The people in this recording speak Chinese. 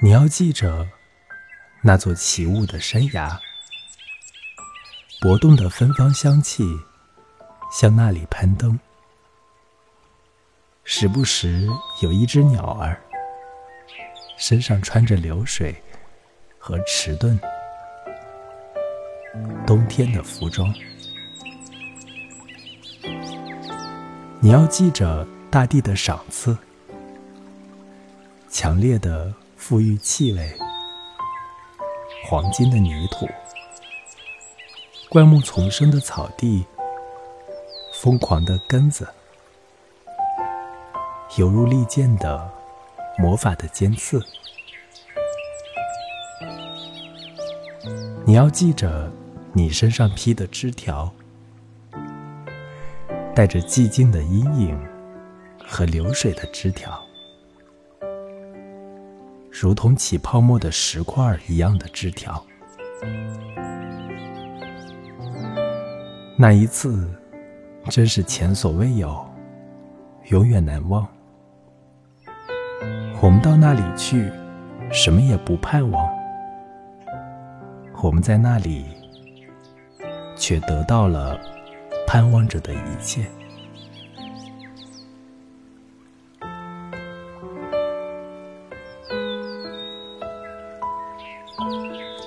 你要记着那座起雾的山崖，搏动的芬芳香气向那里攀登，时不时有一只鸟儿，身上穿着流水和迟钝冬天的服装。你要记着大地的赏赐，强烈的。馥郁气味，黄金的泥土，灌木丛生的草地，疯狂的根子，犹如利剑的魔法的尖刺。你要记着，你身上披的枝条，带着寂静的阴影和流水的枝条。如同起泡沫的石块一样的枝条，那一次真是前所未有，永远难忘。我们到那里去，什么也不盼望，我们在那里却得到了盼望着的一切。うん。